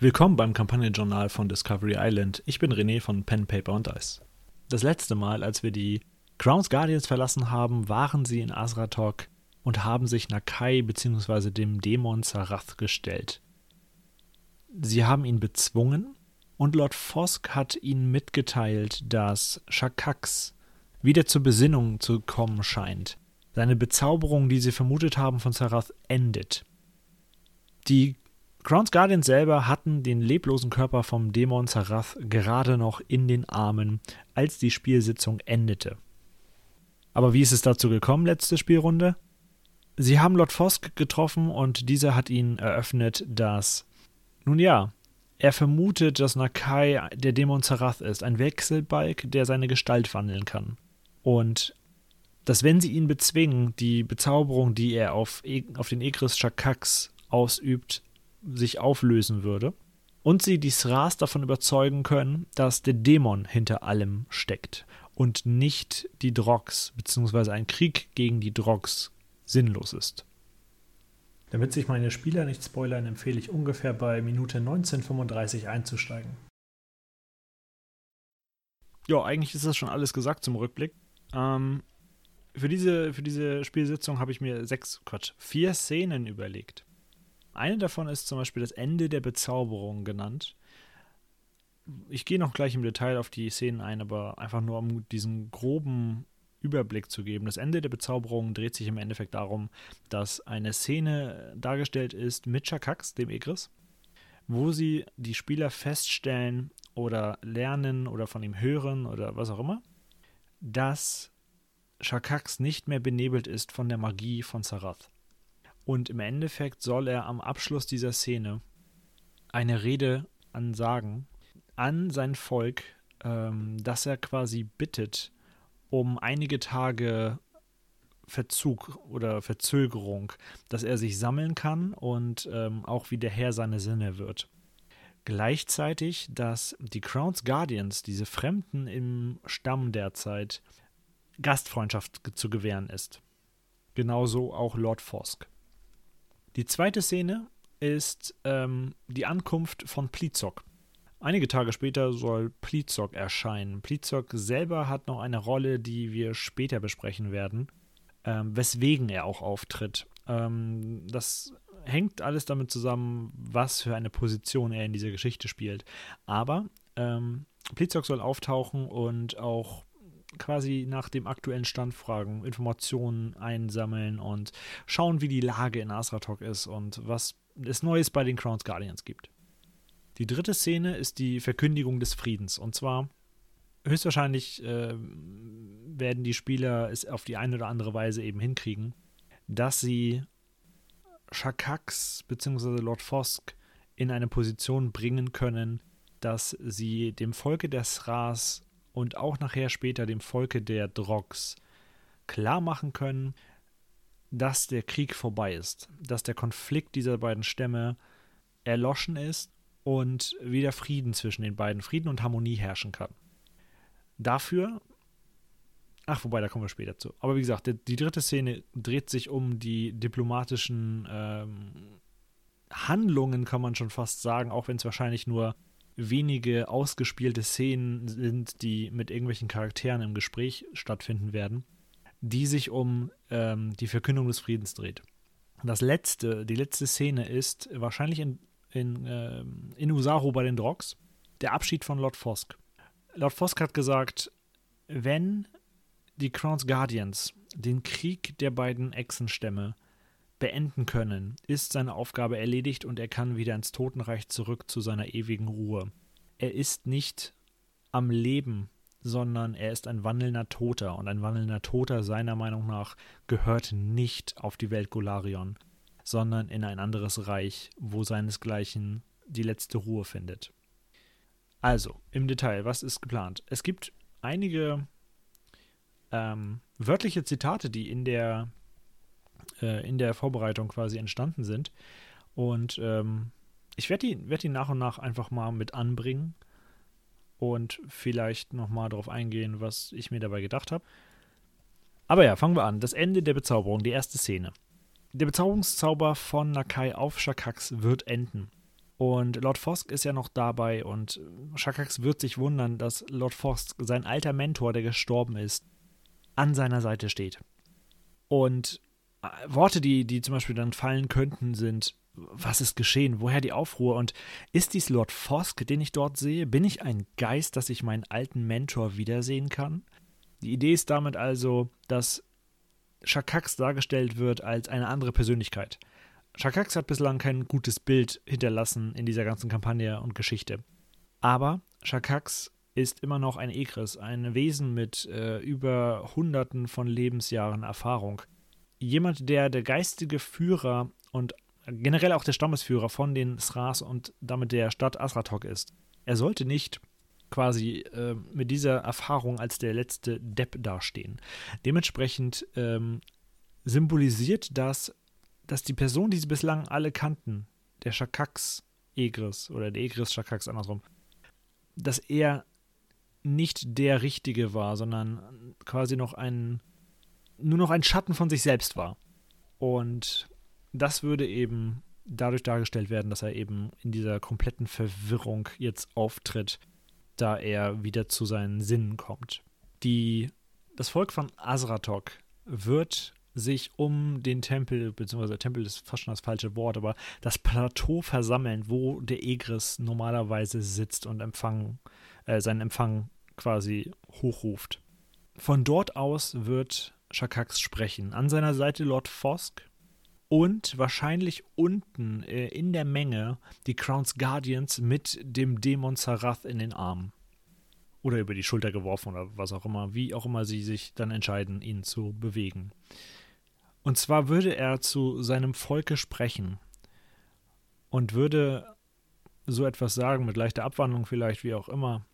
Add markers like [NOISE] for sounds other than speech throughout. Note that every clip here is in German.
Willkommen beim Kampagnenjournal von Discovery Island. Ich bin René von Pen, Paper und Dice. Das letzte Mal, als wir die Crowns Guardians verlassen haben, waren sie in Azratok und haben sich Nakai bzw. dem Dämon Zarath gestellt. Sie haben ihn bezwungen und Lord Fosk hat ihnen mitgeteilt, dass Shakax wieder zur Besinnung zu kommen scheint. Seine Bezauberung, die sie vermutet haben von Zarath, endet. Die Crowns Guardians selber hatten den leblosen Körper vom Dämon Zarath gerade noch in den Armen, als die Spielsitzung endete. Aber wie ist es dazu gekommen, letzte Spielrunde? Sie haben Lord Fosk getroffen und dieser hat ihnen eröffnet, dass, nun ja, er vermutet, dass Nakai der Dämon Zarath ist, ein Wechselbalg, der seine Gestalt wandeln kann. Und dass, wenn sie ihn bezwingen, die Bezauberung, die er auf, e auf den Egris Shakax ausübt, sich auflösen würde. Und sie die Sras davon überzeugen können, dass der Dämon hinter allem steckt und nicht die Drogs, beziehungsweise ein Krieg gegen die Drogs sinnlos ist. Damit sich meine Spieler nicht spoilern, empfehle ich ungefähr bei Minute 1935 einzusteigen. Ja, eigentlich ist das schon alles gesagt zum Rückblick. Ähm, für, diese, für diese Spielsitzung habe ich mir sechs, Quatsch, vier Szenen überlegt. Eine davon ist zum Beispiel das Ende der Bezauberung genannt. Ich gehe noch gleich im Detail auf die Szenen ein, aber einfach nur um diesen groben Überblick zu geben. Das Ende der Bezauberung dreht sich im Endeffekt darum, dass eine Szene dargestellt ist mit Chakax, dem Egris, wo sie die Spieler feststellen oder lernen oder von ihm hören oder was auch immer, dass Chakax nicht mehr benebelt ist von der Magie von Sarath. Und im Endeffekt soll er am Abschluss dieser Szene eine Rede ansagen an sein Volk, ähm, dass er quasi bittet, um einige Tage Verzug oder Verzögerung, dass er sich sammeln kann und ähm, auch wieder Herr seiner Sinne wird. Gleichzeitig, dass die Crowns Guardians, diese Fremden im Stamm derzeit, Gastfreundschaft zu gewähren ist. Genauso auch Lord Fosk. Die zweite Szene ist ähm, die Ankunft von Plizok. Einige Tage später soll Plizok erscheinen. Plizok selber hat noch eine Rolle, die wir später besprechen werden, ähm, weswegen er auch auftritt. Ähm, das hängt alles damit zusammen, was für eine Position er in dieser Geschichte spielt. Aber ähm, Plizok soll auftauchen und auch quasi nach dem aktuellen Stand fragen, Informationen einsammeln und schauen, wie die Lage in Asratok ist und was es Neues bei den Crowns Guardians gibt. Die dritte Szene ist die Verkündigung des Friedens. Und zwar höchstwahrscheinlich äh, werden die Spieler es auf die eine oder andere Weise eben hinkriegen, dass sie Shakax bzw. Lord Fosk in eine Position bringen können, dass sie dem Volke der Sras und auch nachher später dem Volke der Drogs klar machen können, dass der Krieg vorbei ist, dass der Konflikt dieser beiden Stämme erloschen ist und wieder Frieden zwischen den beiden, Frieden und Harmonie herrschen kann. Dafür, ach, wobei, da kommen wir später zu. Aber wie gesagt, die, die dritte Szene dreht sich um die diplomatischen ähm, Handlungen, kann man schon fast sagen, auch wenn es wahrscheinlich nur wenige ausgespielte Szenen sind, die mit irgendwelchen Charakteren im Gespräch stattfinden werden, die sich um ähm, die Verkündung des Friedens dreht. Das letzte, die letzte Szene ist wahrscheinlich in in, äh, in Usaru bei den Drogs. Der Abschied von Lord Fosk. Lord Fosk hat gesagt, wenn die Crowns Guardians den Krieg der beiden Echsenstämme beenden können, ist seine Aufgabe erledigt und er kann wieder ins Totenreich zurück zu seiner ewigen Ruhe. Er ist nicht am Leben, sondern er ist ein wandelnder Toter und ein wandelnder Toter seiner Meinung nach gehört nicht auf die Welt Golarion sondern in ein anderes Reich, wo seinesgleichen die letzte Ruhe findet. Also, im Detail, was ist geplant? Es gibt einige ähm, wörtliche Zitate, die in der, äh, in der Vorbereitung quasi entstanden sind. Und ähm, ich werde die, werd die nach und nach einfach mal mit anbringen und vielleicht nochmal darauf eingehen, was ich mir dabei gedacht habe. Aber ja, fangen wir an. Das Ende der Bezauberung, die erste Szene. Der Bezauberungszauber von Nakai auf Shakax wird enden. Und Lord Fosk ist ja noch dabei und Shakax wird sich wundern, dass Lord Fosk, sein alter Mentor, der gestorben ist, an seiner Seite steht. Und Worte, die, die zum Beispiel dann fallen könnten, sind, was ist geschehen? Woher die Aufruhr? Und ist dies Lord Fosk, den ich dort sehe? Bin ich ein Geist, dass ich meinen alten Mentor wiedersehen kann? Die Idee ist damit also, dass Shakax dargestellt wird als eine andere Persönlichkeit. Shakax hat bislang kein gutes Bild hinterlassen in dieser ganzen Kampagne und Geschichte. Aber Shakax ist immer noch ein Egris, ein Wesen mit äh, über Hunderten von Lebensjahren Erfahrung. Jemand, der der geistige Führer und generell auch der Stammesführer von den Sras und damit der Stadt Asratok ist. Er sollte nicht quasi äh, mit dieser Erfahrung als der letzte Depp dastehen. Dementsprechend ähm, symbolisiert das, dass die Person, die sie bislang alle kannten, der Shakax Egris oder der Egris Shakax andersrum, dass er nicht der Richtige war, sondern quasi noch ein, nur noch ein Schatten von sich selbst war. Und das würde eben dadurch dargestellt werden, dass er eben in dieser kompletten Verwirrung jetzt auftritt, da er wieder zu seinen Sinnen kommt. Die, das Volk von Azratok wird sich um den Tempel, beziehungsweise Tempel ist fast schon das falsche Wort, aber das Plateau versammeln, wo der Egris normalerweise sitzt und Empfang, äh, seinen Empfang quasi hochruft. Von dort aus wird Shakax sprechen. An seiner Seite Lord Fosk, und wahrscheinlich unten äh, in der Menge die Crowns Guardians mit dem Dämon Sarath in den Armen. Oder über die Schulter geworfen oder was auch immer, wie auch immer sie sich dann entscheiden, ihn zu bewegen. Und zwar würde er zu seinem Volke sprechen und würde so etwas sagen, mit leichter Abwandlung vielleicht, wie auch immer.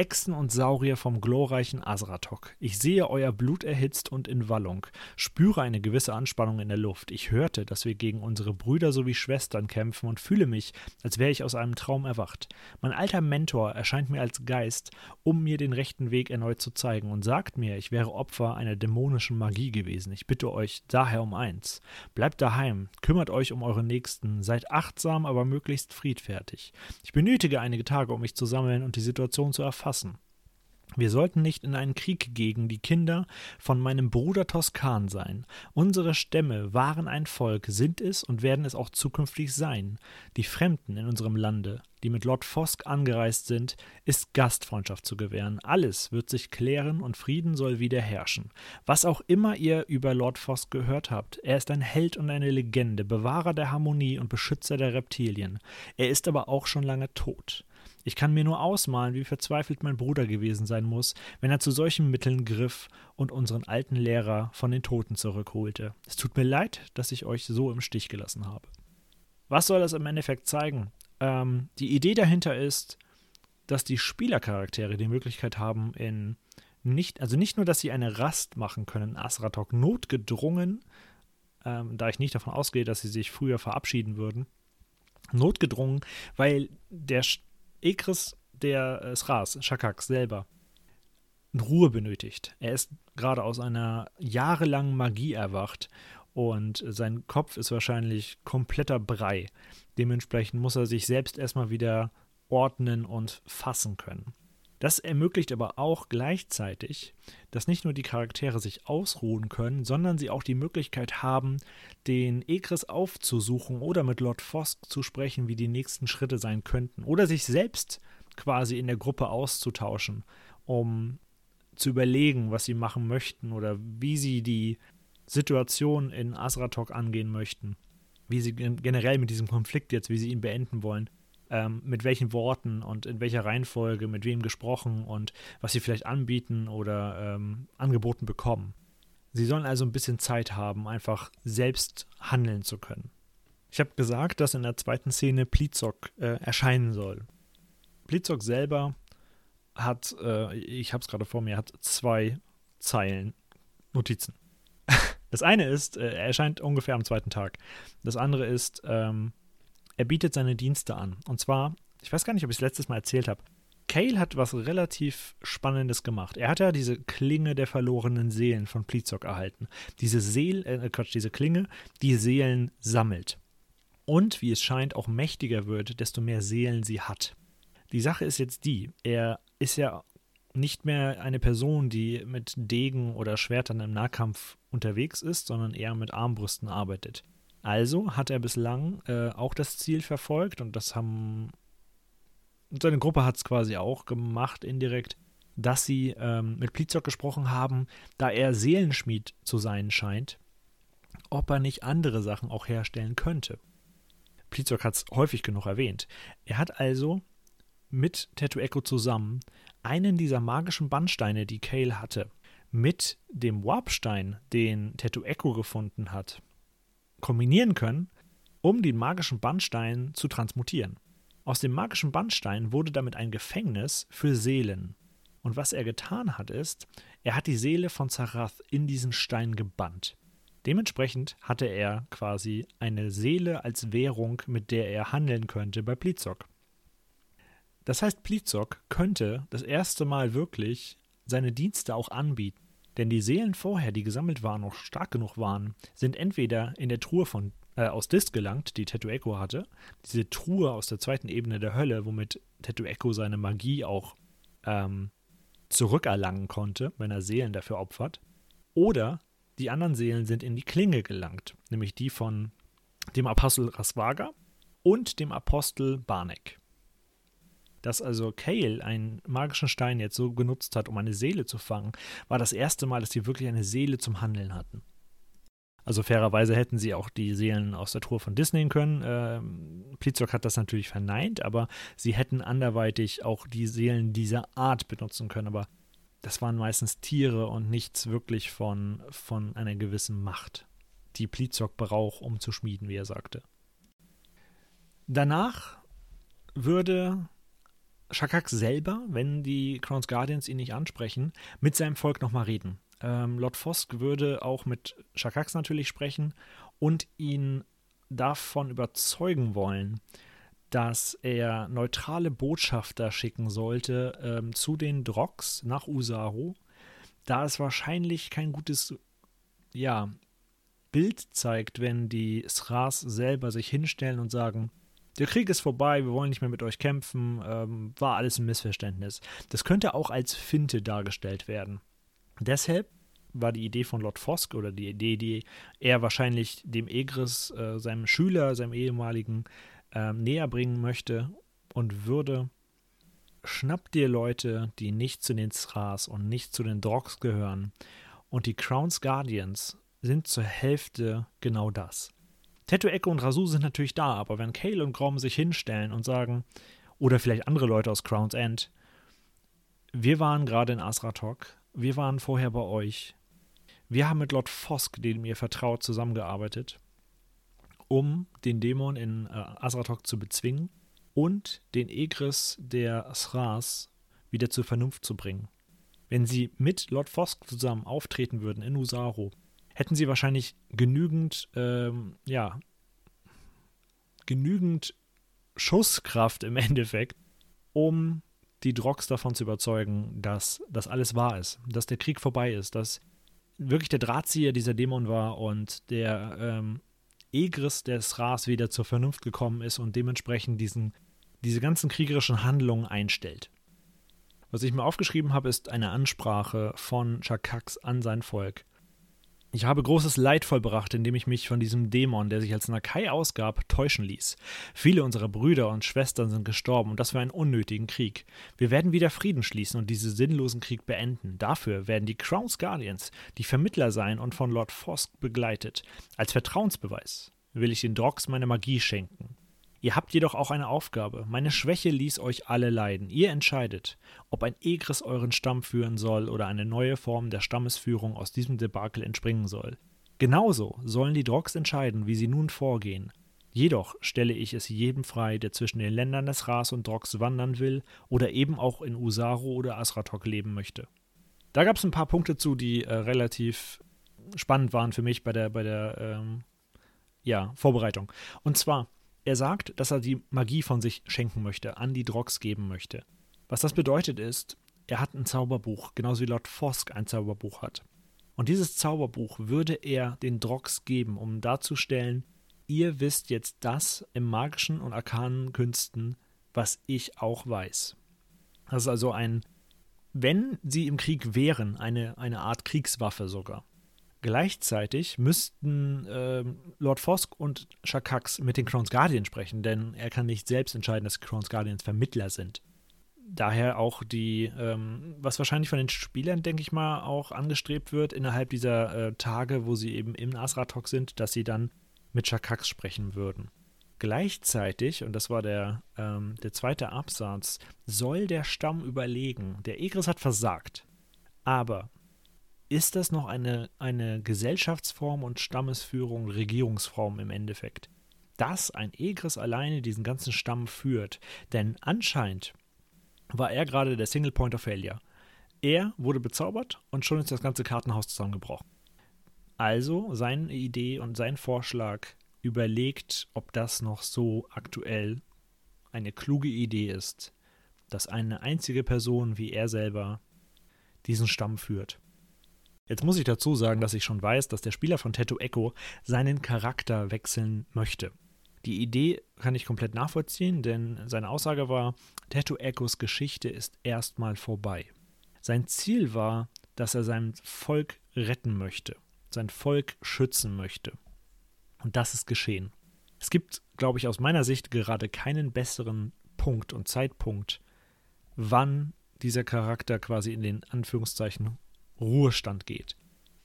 Echsen und Saurier vom glorreichen Asratok. Ich sehe euer Blut erhitzt und in Wallung, spüre eine gewisse Anspannung in der Luft. Ich hörte, dass wir gegen unsere Brüder sowie Schwestern kämpfen und fühle mich, als wäre ich aus einem Traum erwacht. Mein alter Mentor erscheint mir als Geist, um mir den rechten Weg erneut zu zeigen und sagt mir, ich wäre Opfer einer dämonischen Magie gewesen. Ich bitte euch daher um eins. Bleibt daheim, kümmert euch um eure Nächsten, seid achtsam, aber möglichst friedfertig. Ich benötige einige Tage, um mich zu sammeln und die Situation zu erfassen fassen. Wir sollten nicht in einen Krieg gegen die Kinder von meinem Bruder Toskan sein. Unsere Stämme waren ein Volk, sind es und werden es auch zukünftig sein. Die Fremden in unserem Lande, die mit Lord Fosk angereist sind, ist Gastfreundschaft zu gewähren. Alles wird sich klären und Frieden soll wieder herrschen. Was auch immer ihr über Lord Fosk gehört habt, er ist ein Held und eine Legende, Bewahrer der Harmonie und Beschützer der Reptilien. Er ist aber auch schon lange tot. Ich kann mir nur ausmalen, wie verzweifelt mein Bruder gewesen sein muss, wenn er zu solchen Mitteln griff und unseren alten Lehrer von den Toten zurückholte. Es tut mir leid, dass ich euch so im Stich gelassen habe. Was soll das im Endeffekt zeigen? Ähm, die Idee dahinter ist, dass die Spielercharaktere die Möglichkeit haben, in nicht, also nicht nur, dass sie eine Rast machen können, Asratok notgedrungen, ähm, da ich nicht davon ausgehe, dass sie sich früher verabschieden würden, notgedrungen, weil der Ekris der äh, Sras, Shakak selber, Ruhe benötigt. Er ist gerade aus einer jahrelangen Magie erwacht und sein Kopf ist wahrscheinlich kompletter Brei. Dementsprechend muss er sich selbst erstmal wieder ordnen und fassen können. Das ermöglicht aber auch gleichzeitig, dass nicht nur die Charaktere sich ausruhen können, sondern sie auch die Möglichkeit haben, den Egris aufzusuchen oder mit Lord Fosk zu sprechen, wie die nächsten Schritte sein könnten. Oder sich selbst quasi in der Gruppe auszutauschen, um zu überlegen, was sie machen möchten oder wie sie die Situation in Asratok angehen möchten. Wie sie generell mit diesem Konflikt jetzt, wie sie ihn beenden wollen ähm, mit welchen Worten und in welcher Reihenfolge, mit wem gesprochen und was sie vielleicht anbieten oder ähm, angeboten bekommen. Sie sollen also ein bisschen Zeit haben, einfach selbst handeln zu können. Ich habe gesagt, dass in der zweiten Szene Plizok äh, erscheinen soll. Plizok selber hat, äh, ich habe es gerade vor mir, hat zwei Zeilen Notizen. [LAUGHS] Das eine ist, äh, er erscheint ungefähr am zweiten Tag. Das andere ist, ähm, er bietet seine Dienste an. Und zwar, ich weiß gar nicht, ob ich es letztes Mal erzählt habe. Cale hat was relativ Spannendes gemacht. Er hat ja diese Klinge der verlorenen Seelen von Plizok erhalten. Diese Seel, äh, Quatsch, diese Klinge, die Seelen sammelt. und, wie es scheint, auch mächtiger wird, desto mehr Seelen sie hat. Die Sache ist jetzt die, er ist ja nicht mehr eine Person, die mit Degen oder Schwertern im Nahkampf unterwegs ist, sondern eher mit Armbrüsten arbeitet. Also hat er bislang äh, auch das Ziel verfolgt und das haben seine Gruppe hat es quasi auch gemacht indirekt, dass sie ähm, mit Plizok gesprochen haben, da er Seelenschmied zu sein scheint, ob er nicht andere Sachen auch herstellen könnte. Plizok hat es häufig genug erwähnt. Er hat also mit Tattoo Echo zusammen einen dieser magischen Bannsteine, die Kale hatte, mit dem Warpstein, den Tattoo Echo gefunden hat, kombinieren können, um den magischen Bannstein zu transmutieren. Aus dem magischen Bannstein wurde damit ein Gefängnis für Seelen. Und was er getan hat, ist, er hat die Seele von Zarath in diesen Stein gebannt. Dementsprechend hatte er quasi eine Seele als Währung, mit der er handeln könnte bei Plizok. Das heißt, Plizok könnte das erste Mal wirklich seine Dienste auch anbieten. Denn die Seelen vorher, die gesammelt waren, noch stark genug waren, sind entweder in der Truhe von, äh, aus Dis gelangt, die Tattoo Echo hatte, diese Truhe aus der zweiten Ebene der Hölle, womit Tattoo Echo seine Magie auch ähm, zurückerlangen konnte, wenn er Seelen dafür opfert. Oder die anderen Seelen sind in die Klinge gelangt, nämlich die von dem Apostel Rasvaga und dem Apostel Barnek. Dass also Kale einen magischen Stein jetzt so genutzt hat, um eine Seele zu fangen, war das erste Mal, dass sie wirklich eine Seele zum Handeln hatten. Also fairerweise hätten sie auch die Seelen aus der Truhe von Disney können. Ähm, Plizok hat das natürlich verneint, aber sie hätten anderweitig auch die Seelen dieser Art benutzen können. Aber das waren meistens Tiere und nichts wirklich von, von einer gewissen Macht, die Plizok braucht, um zu schmieden, wie er sagte. Danach würde Shakak selber, wenn die Crowns Guardians ihn nicht ansprechen, mit seinem Volk nochmal reden. Ähm, Lord Fosk würde auch mit Shakax natürlich sprechen und ihn davon überzeugen wollen, dass er neutrale Botschafter schicken sollte ähm, zu den Drogs nach Usaru, da es wahrscheinlich kein gutes ja, Bild zeigt, wenn die Sras selber sich hinstellen und sagen, der Krieg ist vorbei, wir wollen nicht mehr mit euch kämpfen, ähm, war alles ein Missverständnis. Das könnte auch als Finte dargestellt werden. Deshalb war die Idee von Lord Fosk oder die Idee, die er wahrscheinlich dem Egris, äh, seinem Schüler, seinem ehemaligen, äh, näher bringen möchte und würde. Schnapp dir Leute, die nicht zu den Thras und nicht zu den Drogs gehören. Und die Crowns Guardians sind zur Hälfte genau das. Tattoo Echo und Rasu sind natürlich da, aber wenn Kale und Grom sich hinstellen und sagen, oder vielleicht andere Leute aus Crown's End, wir waren gerade in Asratok, wir waren vorher bei euch, wir haben mit Lord Fosk, dem ihr vertraut, zusammengearbeitet, um den Dämon in äh, Asratok zu bezwingen und den Egris der Sras wieder zur Vernunft zu bringen. Wenn sie mit Lord Fosk zusammen auftreten würden in Usaro, hätten sie wahrscheinlich genügend, ähm, ja, genügend Schusskraft im [LAUGHS] Endeffekt, um die Drogs davon zu überzeugen, dass das alles wahr ist, dass der Krieg vorbei ist, dass wirklich der Drahtzieher dieser Dämon war und der ähm, Egris des Ras wieder zur Vernunft gekommen ist und dementsprechend diesen, diese ganzen kriegerischen Handlungen einstellt. Was ich mir aufgeschrieben habe, ist eine Ansprache von Chakax an sein Volk. Ich habe großes Leid vollbracht, indem ich mich von diesem Dämon, der sich als Nakai ausgab, täuschen ließ. Viele unserer Brüder und Schwestern sind gestorben und das für einen unnötigen Krieg. Wir werden wieder Frieden schließen und diesen sinnlosen Krieg beenden. Dafür werden die Crown's Guardians die Vermittler sein und von Lord Fosk begleitet. Als Vertrauensbeweis will ich den Drogs meine Magie schenken. Ihr habt jedoch auch eine Aufgabe. Meine Schwäche ließ euch alle leiden. Ihr entscheidet, ob ein Egris euren Stamm führen soll oder eine neue Form der Stammesführung aus diesem Debakel entspringen soll. Genauso sollen die Drogs entscheiden, wie sie nun vorgehen. Jedoch stelle ich es jedem frei, der zwischen den Ländern des Ras und Drogs wandern will oder eben auch in Usaru oder Asratok leben möchte. Da gab es ein paar Punkte zu, die äh, relativ spannend waren für mich bei der, bei der ähm, ja, Vorbereitung. Und zwar, er sagt, dass er die Magie von sich schenken möchte, an die Drogs geben möchte. Was das bedeutet ist, er hat ein Zauberbuch, genauso wie Lord Fosk ein Zauberbuch hat. Und dieses Zauberbuch würde er den Drogs geben, um darzustellen, ihr wisst jetzt das im magischen und arkanen Künsten, was ich auch weiß. Das ist also ein, wenn sie im Krieg wären, eine, eine Art Kriegswaffe sogar. Gleichzeitig müssten äh, Lord Fosk und Shakax mit den Crown's Guardians sprechen, denn er kann nicht selbst entscheiden, dass Crown's Guardians Vermittler sind. Daher auch die, ähm, was wahrscheinlich von den Spielern, denke ich mal, auch angestrebt wird, innerhalb dieser äh, Tage, wo sie eben im Asratok sind, dass sie dann mit Shakax sprechen würden. Gleichzeitig, und das war der, ähm, der zweite Absatz, soll der Stamm überlegen. Der Egris hat versagt. Aber ist das noch eine, eine Gesellschaftsform und Stammesführung, Regierungsform im Endeffekt? Dass ein Egris alleine diesen ganzen Stamm führt. Denn anscheinend war er gerade der Single Point of Failure. Er wurde bezaubert und schon ist das ganze Kartenhaus zusammengebrochen. Also seine Idee und sein Vorschlag überlegt, ob das noch so aktuell eine kluge Idee ist, dass eine einzige Person wie er selber diesen Stamm führt. Jetzt muss ich dazu sagen, dass ich schon weiß, dass der Spieler von Tattoo Echo seinen Charakter wechseln möchte. Die Idee kann ich komplett nachvollziehen, denn seine Aussage war, Tattoo Echos Geschichte ist erstmal vorbei. Sein Ziel war, dass er sein Volk retten möchte, sein Volk schützen möchte. Und das ist geschehen. Es gibt, glaube ich, aus meiner Sicht gerade keinen besseren Punkt und Zeitpunkt, wann dieser Charakter quasi in den Anführungszeichen Ruhestand geht.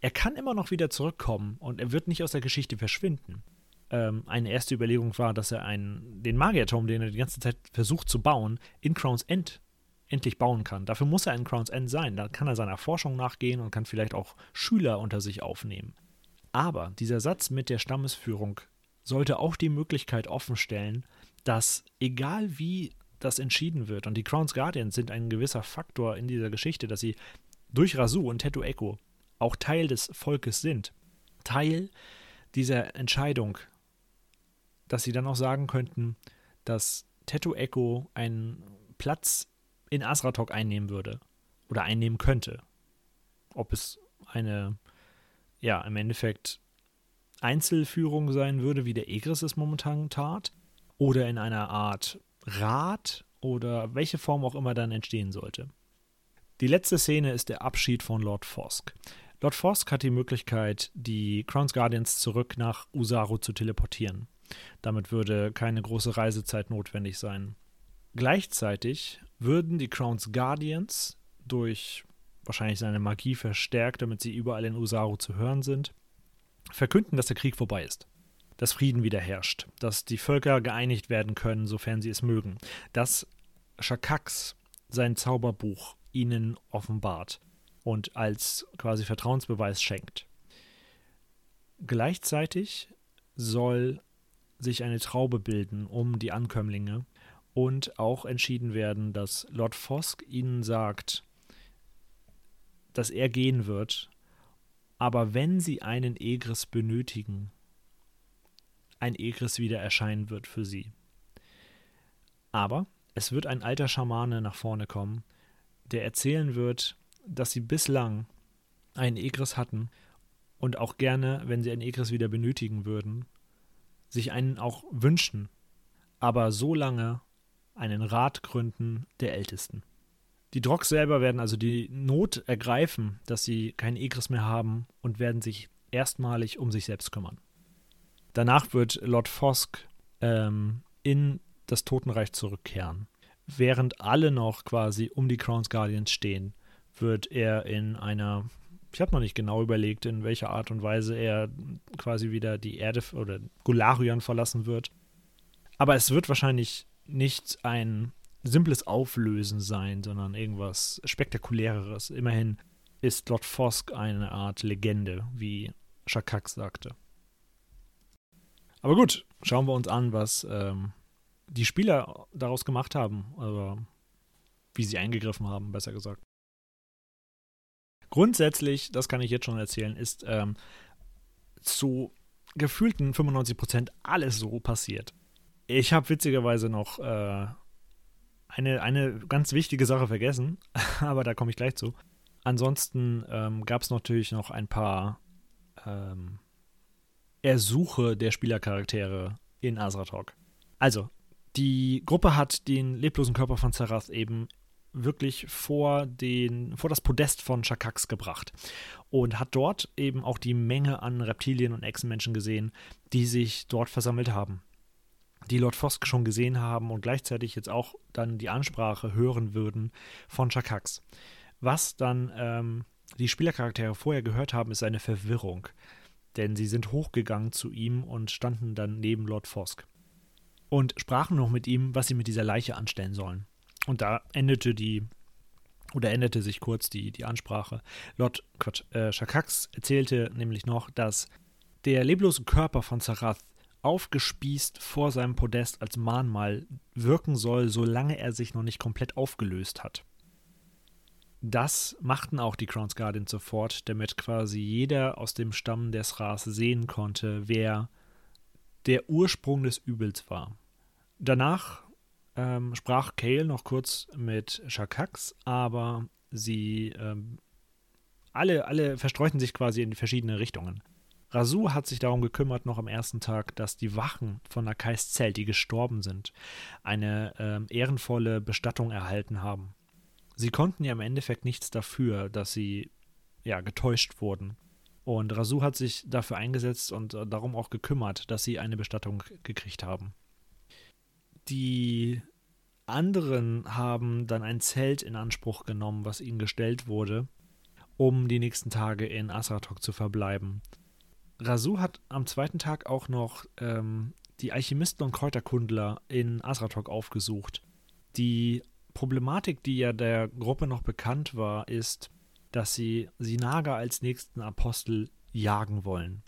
Er kann immer noch wieder zurückkommen und er wird nicht aus der Geschichte verschwinden. Ähm, eine erste Überlegung war, dass er einen, den Magierturm, den er die ganze Zeit versucht zu bauen, in Crown's End endlich bauen kann. Dafür muss er in Crown's End sein. Da kann er seiner Forschung nachgehen und kann vielleicht auch Schüler unter sich aufnehmen. Aber dieser Satz mit der Stammesführung sollte auch die Möglichkeit offenstellen, dass egal wie das entschieden wird, und die Crown's Guardians sind ein gewisser Faktor in dieser Geschichte, dass sie durch Rasu und Teto Echo auch Teil des Volkes sind, Teil dieser Entscheidung, dass sie dann auch sagen könnten, dass Teto Echo einen Platz in Asratok einnehmen würde oder einnehmen könnte. Ob es eine, ja, im Endeffekt Einzelführung sein würde, wie der Egris es momentan tat, oder in einer Art Rat oder welche Form auch immer dann entstehen sollte. Die letzte Szene ist der Abschied von Lord Fosk. Lord Fosk hat die Möglichkeit, die Crown's Guardians zurück nach Usaru zu teleportieren. Damit würde keine große Reisezeit notwendig sein. Gleichzeitig würden die Crown's Guardians durch wahrscheinlich seine Magie verstärkt, damit sie überall in Usaru zu hören sind, verkünden, dass der Krieg vorbei ist. Dass Frieden wieder herrscht, dass die Völker geeinigt werden können, sofern sie es mögen, dass Shakax sein Zauberbuch ihnen offenbart und als quasi Vertrauensbeweis schenkt. Gleichzeitig soll sich eine Traube bilden um die Ankömmlinge und auch entschieden werden, dass Lord Fosk ihnen sagt, dass er gehen wird, aber wenn sie einen Egris benötigen, ein Egris wieder erscheinen wird für sie. Aber es wird ein alter Schamane nach vorne kommen, der erzählen wird, dass sie bislang einen Egris hatten und auch gerne, wenn sie einen Egris wieder benötigen würden, sich einen auch wünschen, aber so lange einen Rat gründen der Ältesten. Die Drogs selber werden also die Not ergreifen, dass sie keinen Egris mehr haben und werden sich erstmalig um sich selbst kümmern. Danach wird Lord Fosk ähm, in das Totenreich zurückkehren während alle noch quasi um die Crown's Guardians stehen, wird er in einer, ich habe noch nicht genau überlegt, in welcher Art und Weise er quasi wieder die Erde oder Golarion verlassen wird. Aber es wird wahrscheinlich nicht ein simples Auflösen sein, sondern irgendwas Spektakuläreres. Immerhin ist Lord Fosk eine Art Legende, wie Shakak sagte. Aber gut, schauen wir uns an, was ähm, die Spieler daraus gemacht haben, oder wie sie eingegriffen haben, besser gesagt. Grundsätzlich, das kann ich jetzt schon erzählen, ist ähm, zu gefühlten 95% alles so passiert. Ich habe witzigerweise noch äh, eine, eine ganz wichtige Sache vergessen, [LAUGHS] aber da komme ich gleich zu. Ansonsten ähm, gab es natürlich noch ein paar ähm, Ersuche der Spielercharaktere in Azratok. Also, die Gruppe hat den leblosen Körper von Zarath eben wirklich vor, den, vor das Podest von Shakax gebracht und hat dort eben auch die Menge an Reptilien und Echsenmenschen gesehen, die sich dort versammelt haben. Die Lord Fosk schon gesehen haben und gleichzeitig jetzt auch dann die Ansprache hören würden von Shakax. Was dann ähm, die Spielercharaktere vorher gehört haben, ist eine Verwirrung. Denn sie sind hochgegangen zu ihm und standen dann neben Lord Fosk. Und sprachen noch mit ihm, was sie mit dieser Leiche anstellen sollen. Und da endete die, oder endete sich kurz die, die Ansprache. Lord Quatsch, äh, Shakax erzählte nämlich noch, dass der leblose Körper von Zarath aufgespießt vor seinem Podest als Mahnmal wirken soll, solange er sich noch nicht komplett aufgelöst hat. Das machten auch die Crowns Guardians sofort, damit quasi jeder aus dem Stamm des Ras sehen konnte, wer der Ursprung des Übels war. Danach ähm, sprach Kale noch kurz mit Shakax, aber sie ähm, alle, alle verstreuten sich quasi in verschiedene Richtungen. Rasu hat sich darum gekümmert, noch am ersten Tag, dass die Wachen von Nakais Zelt, die gestorben sind, eine ähm, ehrenvolle Bestattung erhalten haben. Sie konnten ja im Endeffekt nichts dafür, dass sie ja getäuscht wurden. Und Rasu hat sich dafür eingesetzt und äh, darum auch gekümmert, dass sie eine Bestattung gekriegt haben. Die anderen haben dann ein Zelt in Anspruch genommen, was ihnen gestellt wurde, um die nächsten Tage in Asratok zu verbleiben. Rasu hat am zweiten Tag auch noch ähm, die Alchemisten und Kräuterkundler in Asratok aufgesucht. Die Problematik, die ja der Gruppe noch bekannt war, ist, dass sie Sinaga als nächsten Apostel jagen wollen.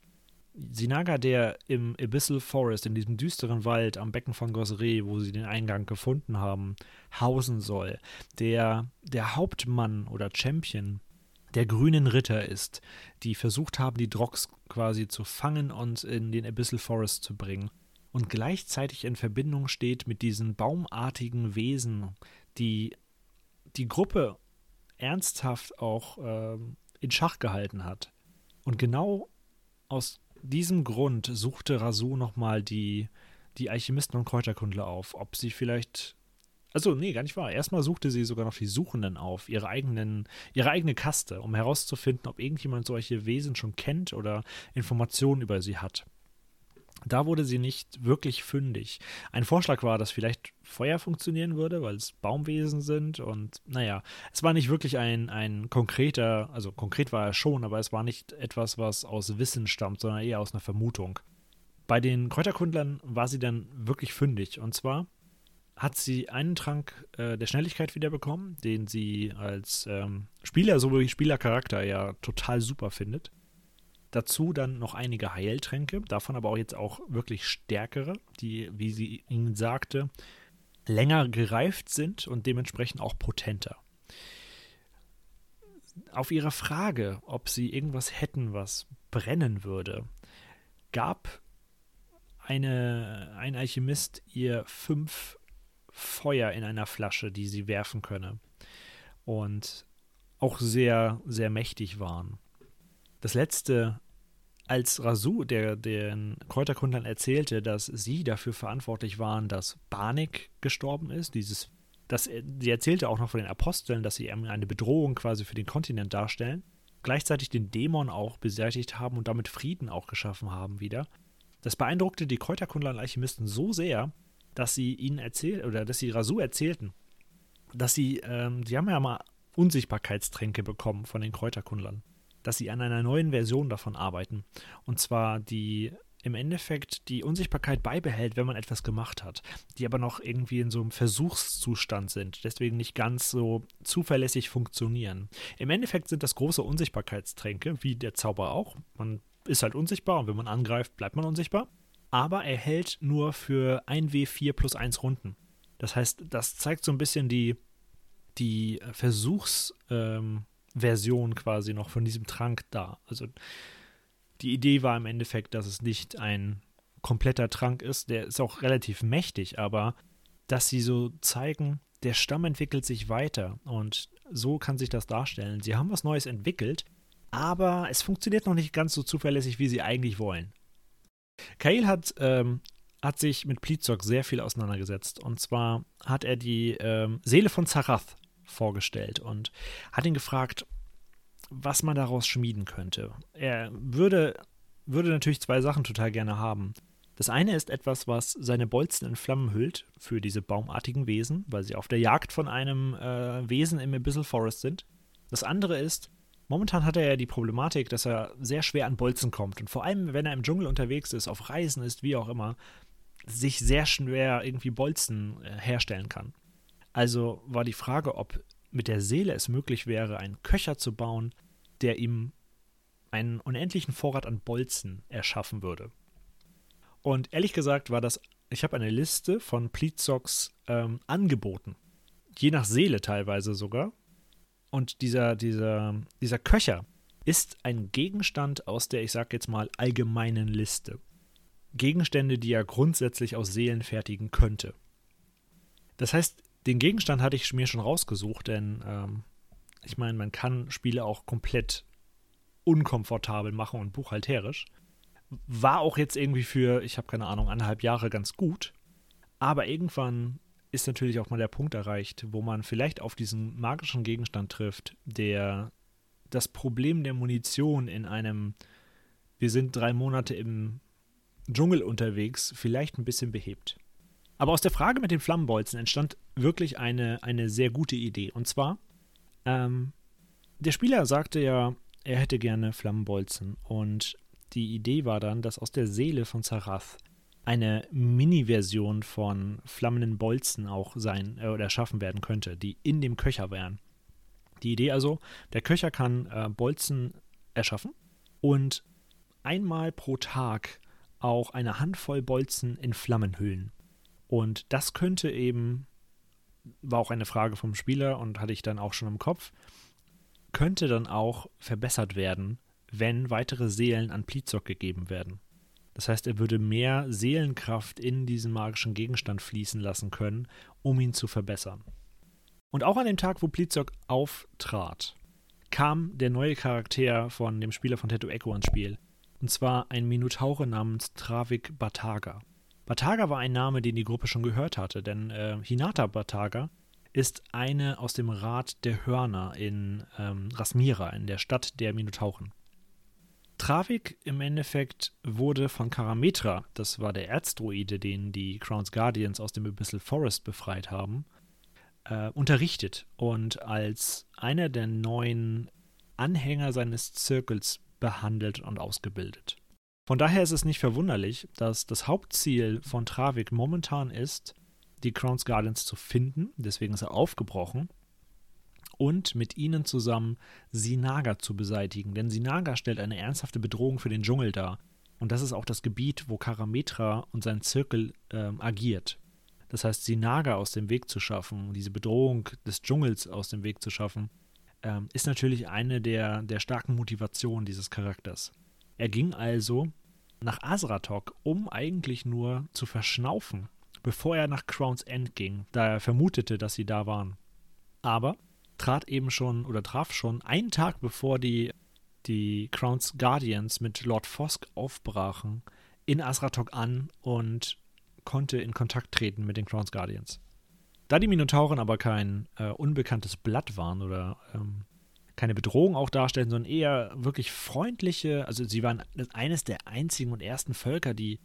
Sinaga, der im Abyssal Forest, in diesem düsteren Wald am Becken von Gosre, wo sie den Eingang gefunden haben, hausen soll, der der Hauptmann oder Champion der grünen Ritter ist, die versucht haben, die Drogs quasi zu fangen und in den Abyssal Forest zu bringen. Und gleichzeitig in Verbindung steht mit diesen baumartigen Wesen, die die Gruppe ernsthaft auch äh, in Schach gehalten hat. Und genau aus diesem Grund suchte Rasu nochmal die, die Alchemisten und Kräuterkundler auf, ob sie vielleicht. Also, nee, gar nicht wahr. Erstmal suchte sie sogar noch die Suchenden auf, ihre, eigenen, ihre eigene Kaste, um herauszufinden, ob irgendjemand solche Wesen schon kennt oder Informationen über sie hat. Da wurde sie nicht wirklich fündig. Ein Vorschlag war, dass vielleicht Feuer funktionieren würde, weil es Baumwesen sind und naja, es war nicht wirklich ein, ein konkreter, also konkret war er schon, aber es war nicht etwas, was aus Wissen stammt, sondern eher aus einer Vermutung. Bei den Kräuterkundlern war sie dann wirklich fündig und zwar hat sie einen Trank äh, der Schnelligkeit wiederbekommen, den sie als ähm, Spieler sowie Spielercharakter ja total super findet. Dazu dann noch einige Heiltränke, davon aber auch jetzt auch wirklich stärkere, die, wie sie Ihnen sagte, länger gereift sind und dementsprechend auch potenter. Auf ihre Frage, ob sie irgendwas hätten, was brennen würde, gab eine, ein Alchemist ihr fünf Feuer in einer Flasche, die sie werfen könne. Und auch sehr, sehr mächtig waren. Das letzte, als Rasu der, den Kräuterkundern erzählte, dass sie dafür verantwortlich waren, dass Banik gestorben ist, dieses, das, sie erzählte auch noch von den Aposteln, dass sie eine Bedrohung quasi für den Kontinent darstellen, gleichzeitig den Dämon auch beseitigt haben und damit Frieden auch geschaffen haben wieder. Das beeindruckte die Kräuterkundler und Alchemisten so sehr, dass sie ihnen erzählt oder dass sie Rasu erzählten, dass sie, ähm, sie haben ja mal Unsichtbarkeitstränke bekommen von den Kräuterkundlern dass sie an einer neuen Version davon arbeiten. Und zwar die im Endeffekt die Unsichtbarkeit beibehält, wenn man etwas gemacht hat, die aber noch irgendwie in so einem Versuchszustand sind, deswegen nicht ganz so zuverlässig funktionieren. Im Endeffekt sind das große Unsichtbarkeitstränke, wie der Zauber auch. Man ist halt unsichtbar und wenn man angreift, bleibt man unsichtbar. Aber er hält nur für 1W4 plus 1 Runden. Das heißt, das zeigt so ein bisschen die, die Versuchs- ähm, Version quasi noch von diesem Trank da. Also die Idee war im Endeffekt, dass es nicht ein kompletter Trank ist, der ist auch relativ mächtig, aber dass sie so zeigen, der Stamm entwickelt sich weiter und so kann sich das darstellen. Sie haben was Neues entwickelt, aber es funktioniert noch nicht ganz so zuverlässig, wie sie eigentlich wollen. Kael hat, ähm, hat sich mit Plizok sehr viel auseinandergesetzt. Und zwar hat er die ähm, Seele von Zarath vorgestellt und hat ihn gefragt, was man daraus schmieden könnte. Er würde, würde natürlich zwei Sachen total gerne haben. Das eine ist etwas, was seine Bolzen in Flammen hüllt für diese baumartigen Wesen, weil sie auf der Jagd von einem äh, Wesen im Abyssal Forest sind. Das andere ist, momentan hat er ja die Problematik, dass er sehr schwer an Bolzen kommt und vor allem, wenn er im Dschungel unterwegs ist, auf Reisen ist, wie auch immer, sich sehr schwer irgendwie Bolzen äh, herstellen kann. Also war die Frage, ob mit der Seele es möglich wäre, einen Köcher zu bauen, der ihm einen unendlichen Vorrat an Bolzen erschaffen würde. Und ehrlich gesagt war das, ich habe eine Liste von Pleatsox ähm, Angeboten. Je nach Seele teilweise sogar. Und dieser, dieser, dieser Köcher ist ein Gegenstand aus der, ich sag jetzt mal, allgemeinen Liste. Gegenstände, die er grundsätzlich aus Seelen fertigen könnte. Das heißt, den Gegenstand hatte ich mir schon rausgesucht, denn ähm, ich meine, man kann Spiele auch komplett unkomfortabel machen und buchhalterisch. War auch jetzt irgendwie für, ich habe keine Ahnung, anderthalb Jahre ganz gut. Aber irgendwann ist natürlich auch mal der Punkt erreicht, wo man vielleicht auf diesen magischen Gegenstand trifft, der das Problem der Munition in einem, wir sind drei Monate im Dschungel unterwegs, vielleicht ein bisschen behebt. Aber aus der Frage mit den Flammenbolzen entstand wirklich eine, eine sehr gute Idee. Und zwar, ähm, der Spieler sagte ja, er hätte gerne Flammenbolzen. Und die Idee war dann, dass aus der Seele von Zarath eine Mini-Version von flammenden Bolzen auch sein äh, oder erschaffen werden könnte, die in dem Köcher wären. Die Idee also, der Köcher kann äh, Bolzen erschaffen und einmal pro Tag auch eine Handvoll Bolzen in Flammen hüllen. Und das könnte eben, war auch eine Frage vom Spieler und hatte ich dann auch schon im Kopf, könnte dann auch verbessert werden, wenn weitere Seelen an Plizok gegeben werden. Das heißt, er würde mehr Seelenkraft in diesen magischen Gegenstand fließen lassen können, um ihn zu verbessern. Und auch an dem Tag, wo Plizok auftrat, kam der neue Charakter von dem Spieler von Tattoo Echo ins Spiel. Und zwar ein Minotaure namens Travik Bataga. Bataga war ein Name, den die Gruppe schon gehört hatte, denn äh, Hinata Bataga ist eine aus dem Rat der Hörner in ähm, Rasmira, in der Stadt der Minotauren. Travik im Endeffekt wurde von Karametra, das war der Erzdroide, den die Crown's Guardians aus dem Abyssal Forest befreit haben, äh, unterrichtet und als einer der neuen Anhänger seines Zirkels behandelt und ausgebildet. Von daher ist es nicht verwunderlich, dass das Hauptziel von Travik momentan ist, die Crown's Guardians zu finden, deswegen ist er aufgebrochen, und mit ihnen zusammen Sinaga zu beseitigen, denn Sinaga stellt eine ernsthafte Bedrohung für den Dschungel dar. Und das ist auch das Gebiet, wo Karametra und sein Zirkel ähm, agiert. Das heißt, Sinaga aus dem Weg zu schaffen, diese Bedrohung des Dschungels aus dem Weg zu schaffen, ähm, ist natürlich eine der, der starken Motivationen dieses Charakters. Er ging also nach Azratok, um eigentlich nur zu verschnaufen, bevor er nach Crown's End ging, da er vermutete, dass sie da waren. Aber trat eben schon oder traf schon einen Tag bevor die, die Crown's Guardians mit Lord Fosk aufbrachen, in Azratok an und konnte in Kontakt treten mit den Crown's Guardians. Da die Minotauren aber kein äh, unbekanntes Blatt waren oder ähm, keine Bedrohung auch darstellen, sondern eher wirklich freundliche, also sie waren eines der einzigen und ersten Völker, die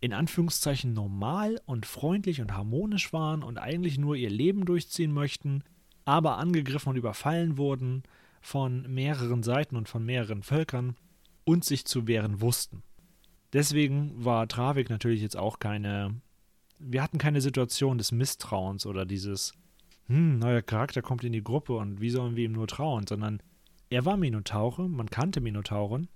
in Anführungszeichen normal und freundlich und harmonisch waren und eigentlich nur ihr Leben durchziehen möchten, aber angegriffen und überfallen wurden von mehreren Seiten und von mehreren Völkern und sich zu wehren wussten. Deswegen war Travik natürlich jetzt auch keine wir hatten keine Situation des Misstrauens oder dieses, hm, neuer Charakter kommt in die Gruppe und wie sollen wir ihm nur trauen, sondern er war Minotaure, man kannte Minotauren,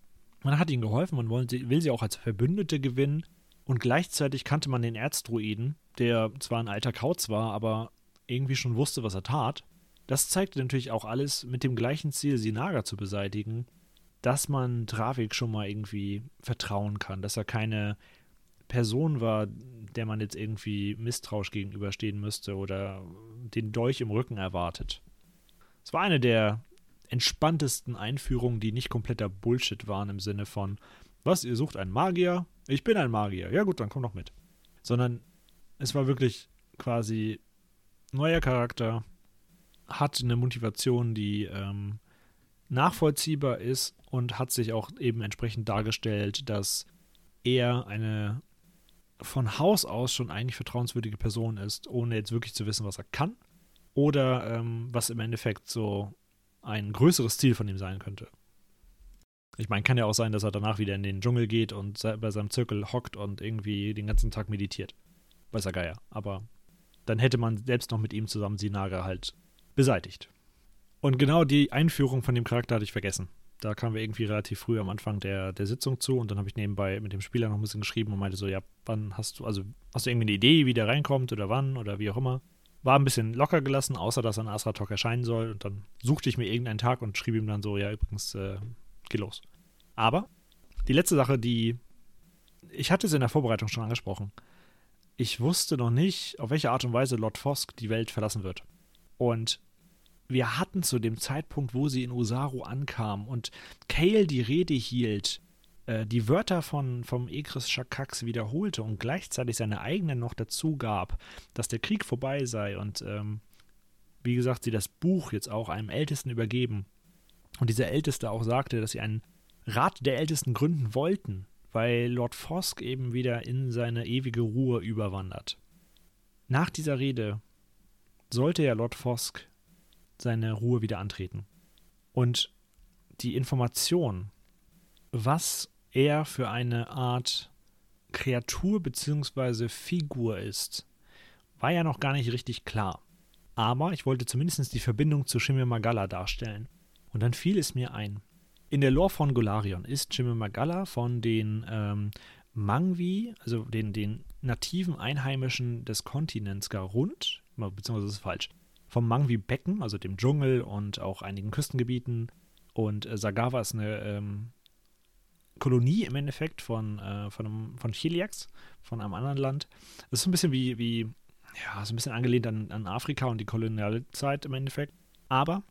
man hat ihnen geholfen, man will sie auch als Verbündete gewinnen und gleichzeitig kannte man den Erzdruiden, der zwar ein alter Kauz war, aber irgendwie schon wusste, was er tat. Das zeigte natürlich auch alles mit dem gleichen Ziel, Sinaga zu beseitigen, dass man Travik schon mal irgendwie vertrauen kann, dass er keine Person war, der man jetzt irgendwie misstrauisch gegenüberstehen müsste oder den Dolch im Rücken erwartet. Es war eine der entspanntesten Einführungen, die nicht kompletter Bullshit waren im Sinne von, was, ihr sucht einen Magier? Ich bin ein Magier. Ja gut, dann komm doch mit. Sondern es war wirklich quasi neuer Charakter, hat eine Motivation, die ähm, nachvollziehbar ist und hat sich auch eben entsprechend dargestellt, dass er eine von Haus aus schon eigentlich vertrauenswürdige Person ist, ohne jetzt wirklich zu wissen, was er kann. Oder ähm, was im Endeffekt so ein größeres Ziel von ihm sein könnte. Ich meine, kann ja auch sein, dass er danach wieder in den Dschungel geht und bei seinem Zirkel hockt und irgendwie den ganzen Tag meditiert. Weiß er Geier. Aber dann hätte man selbst noch mit ihm zusammen Sinaga halt beseitigt. Und genau die Einführung von dem Charakter hatte ich vergessen. Da kamen wir irgendwie relativ früh am Anfang der, der Sitzung zu und dann habe ich nebenbei mit dem Spieler noch ein bisschen geschrieben und meinte so, ja, wann hast du, also hast du irgendwie eine Idee, wie der reinkommt oder wann oder wie auch immer. War ein bisschen locker gelassen, außer dass er Asra Talk erscheinen soll und dann suchte ich mir irgendeinen Tag und schrieb ihm dann so, ja, übrigens, äh, geh los. Aber die letzte Sache, die ich hatte es in der Vorbereitung schon angesprochen. Ich wusste noch nicht, auf welche Art und Weise Lord Fosk die Welt verlassen wird. Und wir hatten zu dem Zeitpunkt, wo sie in Osaru ankam und Kale die Rede hielt, äh, die Wörter von, vom Egris Shakax wiederholte und gleichzeitig seine eigenen noch dazu gab, dass der Krieg vorbei sei und ähm, wie gesagt, sie das Buch jetzt auch einem Ältesten übergeben. Und dieser Älteste auch sagte, dass sie einen Rat der Ältesten gründen wollten, weil Lord Fosk eben wieder in seine ewige Ruhe überwandert. Nach dieser Rede sollte ja Lord Fosk seine Ruhe wieder antreten. Und die Information, was er für eine Art Kreatur bzw. Figur ist, war ja noch gar nicht richtig klar. Aber ich wollte zumindest die Verbindung zu Shimmer Magala darstellen. Und dann fiel es mir ein. In der Lore von Golarion ist Shimmer Magala von den ähm, Mangvi, also den, den nativen Einheimischen des Kontinents Garund, beziehungsweise ist falsch, vom Mangwi-Becken, also dem Dschungel und auch einigen Küstengebieten. Und äh, Sagawa ist eine ähm, Kolonie im Endeffekt von, äh, von, einem, von Chiliax, von einem anderen Land. Das ist so ein bisschen wie, wie ja, so ein bisschen angelehnt an, an Afrika und die Kolonialzeit im Endeffekt. Aber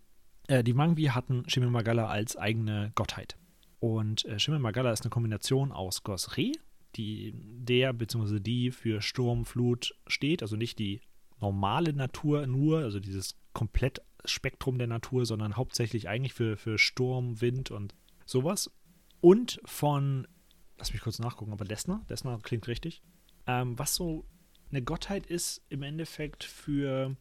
äh, die Mangwi hatten Shimimagala als eigene Gottheit. Und äh, Shimimagala ist eine Kombination aus Gosre, die der bzw. die für Sturm, Flut steht, also nicht die normale Natur nur, also dieses komplett Spektrum der Natur, sondern hauptsächlich eigentlich für, für Sturm, Wind und sowas. Und von, lass mich kurz nachgucken, aber Desna, Desna klingt richtig, ähm, was so eine Gottheit ist im Endeffekt für,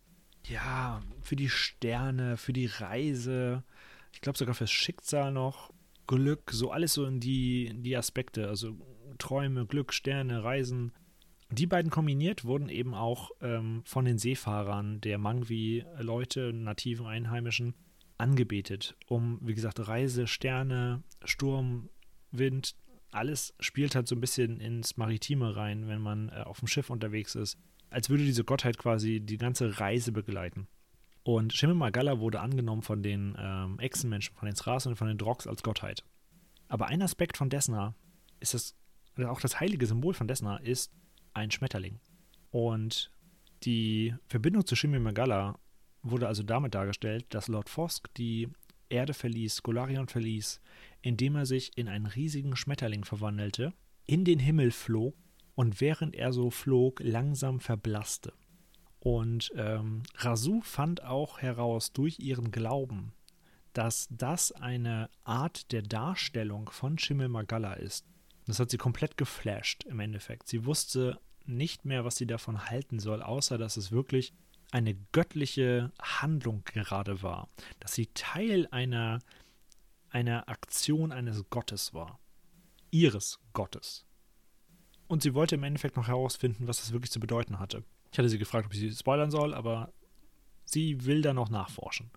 ja, für die Sterne, für die Reise, ich glaube sogar fürs Schicksal noch, Glück, so alles so in die, in die Aspekte, also Träume, Glück, Sterne, Reisen, die beiden kombiniert wurden eben auch ähm, von den Seefahrern der Mangwi-Leute, nativen Einheimischen, angebetet, um, wie gesagt, Reise, Sterne, Sturm, Wind, alles spielt halt so ein bisschen ins Maritime rein, wenn man äh, auf dem Schiff unterwegs ist. Als würde diese Gottheit quasi die ganze Reise begleiten. Und Shimmer Magala wurde angenommen von den ähm, Echsenmenschen, von den Thras und von den Drogs als Gottheit. Aber ein Aspekt von Desna ist das, auch das heilige Symbol von Desna ist ein Schmetterling. Und die Verbindung zu Shimi Megala wurde also damit dargestellt, dass Lord Fosk die Erde verließ, Golarion verließ, indem er sich in einen riesigen Schmetterling verwandelte, in den Himmel flog und während er so flog, langsam verblasste. Und ähm, Rasu fand auch heraus durch ihren Glauben, dass das eine Art der Darstellung von Schimmel Magala ist. Das hat sie komplett geflasht im Endeffekt. Sie wusste nicht mehr, was sie davon halten soll, außer dass es wirklich eine göttliche Handlung gerade war, dass sie Teil einer, einer Aktion eines Gottes war, ihres Gottes. Und sie wollte im Endeffekt noch herausfinden, was das wirklich zu bedeuten hatte. Ich hatte sie gefragt, ob ich sie spoilern soll, aber sie will da noch nachforschen.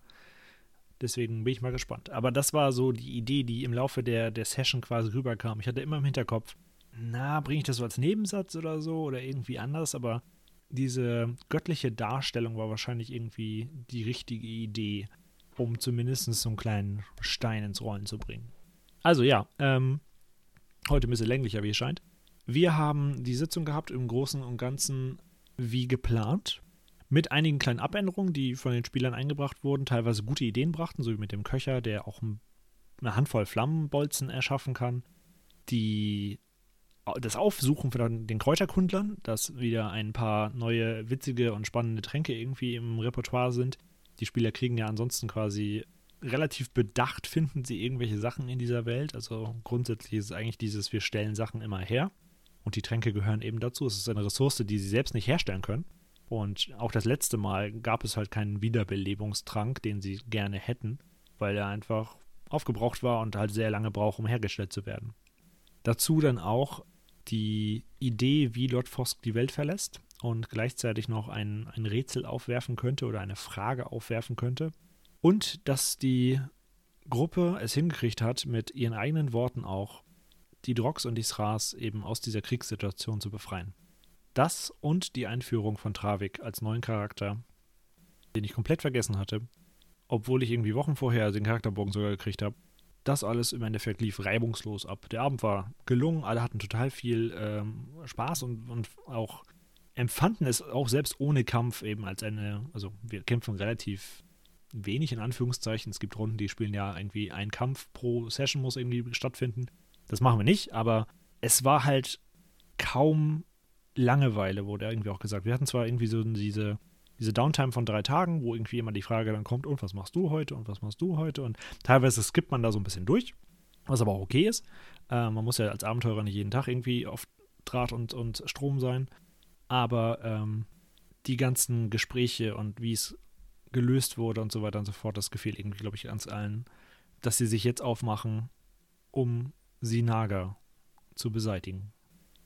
Deswegen bin ich mal gespannt. Aber das war so die Idee, die im Laufe der, der Session quasi rüberkam. Ich hatte immer im Hinterkopf, na, bringe ich das so als Nebensatz oder so oder irgendwie anders, aber diese göttliche Darstellung war wahrscheinlich irgendwie die richtige Idee, um zumindest so einen kleinen Stein ins Rollen zu bringen. Also ja, ähm, heute ein bisschen länglicher, wie es scheint. Wir haben die Sitzung gehabt im Großen und Ganzen wie geplant, mit einigen kleinen Abänderungen, die von den Spielern eingebracht wurden, teilweise gute Ideen brachten, so wie mit dem Köcher, der auch eine Handvoll Flammenbolzen erschaffen kann die, das Aufsuchen von den Kräuterkundlern, dass wieder ein paar neue, witzige und spannende Tränke irgendwie im Repertoire sind. Die Spieler kriegen ja ansonsten quasi relativ bedacht, finden sie irgendwelche Sachen in dieser Welt. Also grundsätzlich ist es eigentlich dieses, wir stellen Sachen immer her. Und die Tränke gehören eben dazu. Es ist eine Ressource, die sie selbst nicht herstellen können. Und auch das letzte Mal gab es halt keinen Wiederbelebungstrank, den sie gerne hätten, weil er einfach aufgebraucht war und halt sehr lange braucht, um hergestellt zu werden. Dazu dann auch die Idee, wie Lord Fosk die Welt verlässt und gleichzeitig noch ein, ein Rätsel aufwerfen könnte oder eine Frage aufwerfen könnte. Und dass die Gruppe es hingekriegt hat, mit ihren eigenen Worten auch die Drogs und die Sras eben aus dieser Kriegssituation zu befreien. Das und die Einführung von Travik als neuen Charakter, den ich komplett vergessen hatte, obwohl ich irgendwie Wochen vorher den Charakterbogen sogar gekriegt habe. Das alles im Endeffekt lief reibungslos ab. Der Abend war gelungen, alle hatten total viel ähm, Spaß und, und auch empfanden es auch selbst ohne Kampf eben als eine, also wir kämpfen relativ wenig in Anführungszeichen. Es gibt Runden, die spielen ja irgendwie ein Kampf pro Session muss irgendwie stattfinden. Das machen wir nicht, aber es war halt kaum Langeweile, wurde irgendwie auch gesagt. Wir hatten zwar irgendwie so diese, diese Downtime von drei Tagen, wo irgendwie immer die Frage dann kommt, und was machst du heute und was machst du heute? Und teilweise skippt man da so ein bisschen durch, was aber auch okay ist. Äh, man muss ja als Abenteurer nicht jeden Tag irgendwie auf Draht und, und Strom sein. Aber ähm, die ganzen Gespräche und wie es gelöst wurde und so weiter und so fort, das gefiel irgendwie, glaube ich, ganz allen, dass sie sich jetzt aufmachen, um Sinaga zu beseitigen.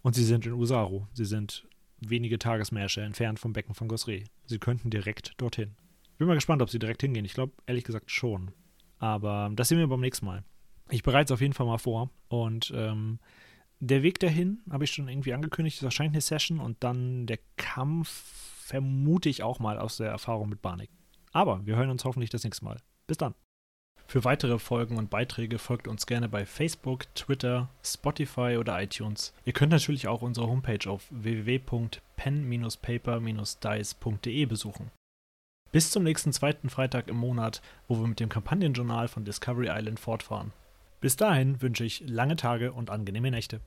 Und sie sind in Usaru. Sie sind wenige Tagesmärsche entfernt vom Becken von Gosre. Sie könnten direkt dorthin. Ich bin mal gespannt, ob sie direkt hingehen. Ich glaube, ehrlich gesagt schon. Aber das sehen wir beim nächsten Mal. Ich bereite es auf jeden Fall mal vor. Und ähm, der Weg dahin, habe ich schon irgendwie angekündigt, ist wahrscheinlich eine Session und dann der Kampf vermute ich auch mal aus der Erfahrung mit Barnik. Aber wir hören uns hoffentlich das nächste Mal. Bis dann. Für weitere Folgen und Beiträge folgt uns gerne bei Facebook, Twitter, Spotify oder iTunes. Ihr könnt natürlich auch unsere Homepage auf www.pen-paper-dice.de besuchen. Bis zum nächsten zweiten Freitag im Monat, wo wir mit dem Kampagnenjournal von Discovery Island fortfahren. Bis dahin wünsche ich lange Tage und angenehme Nächte.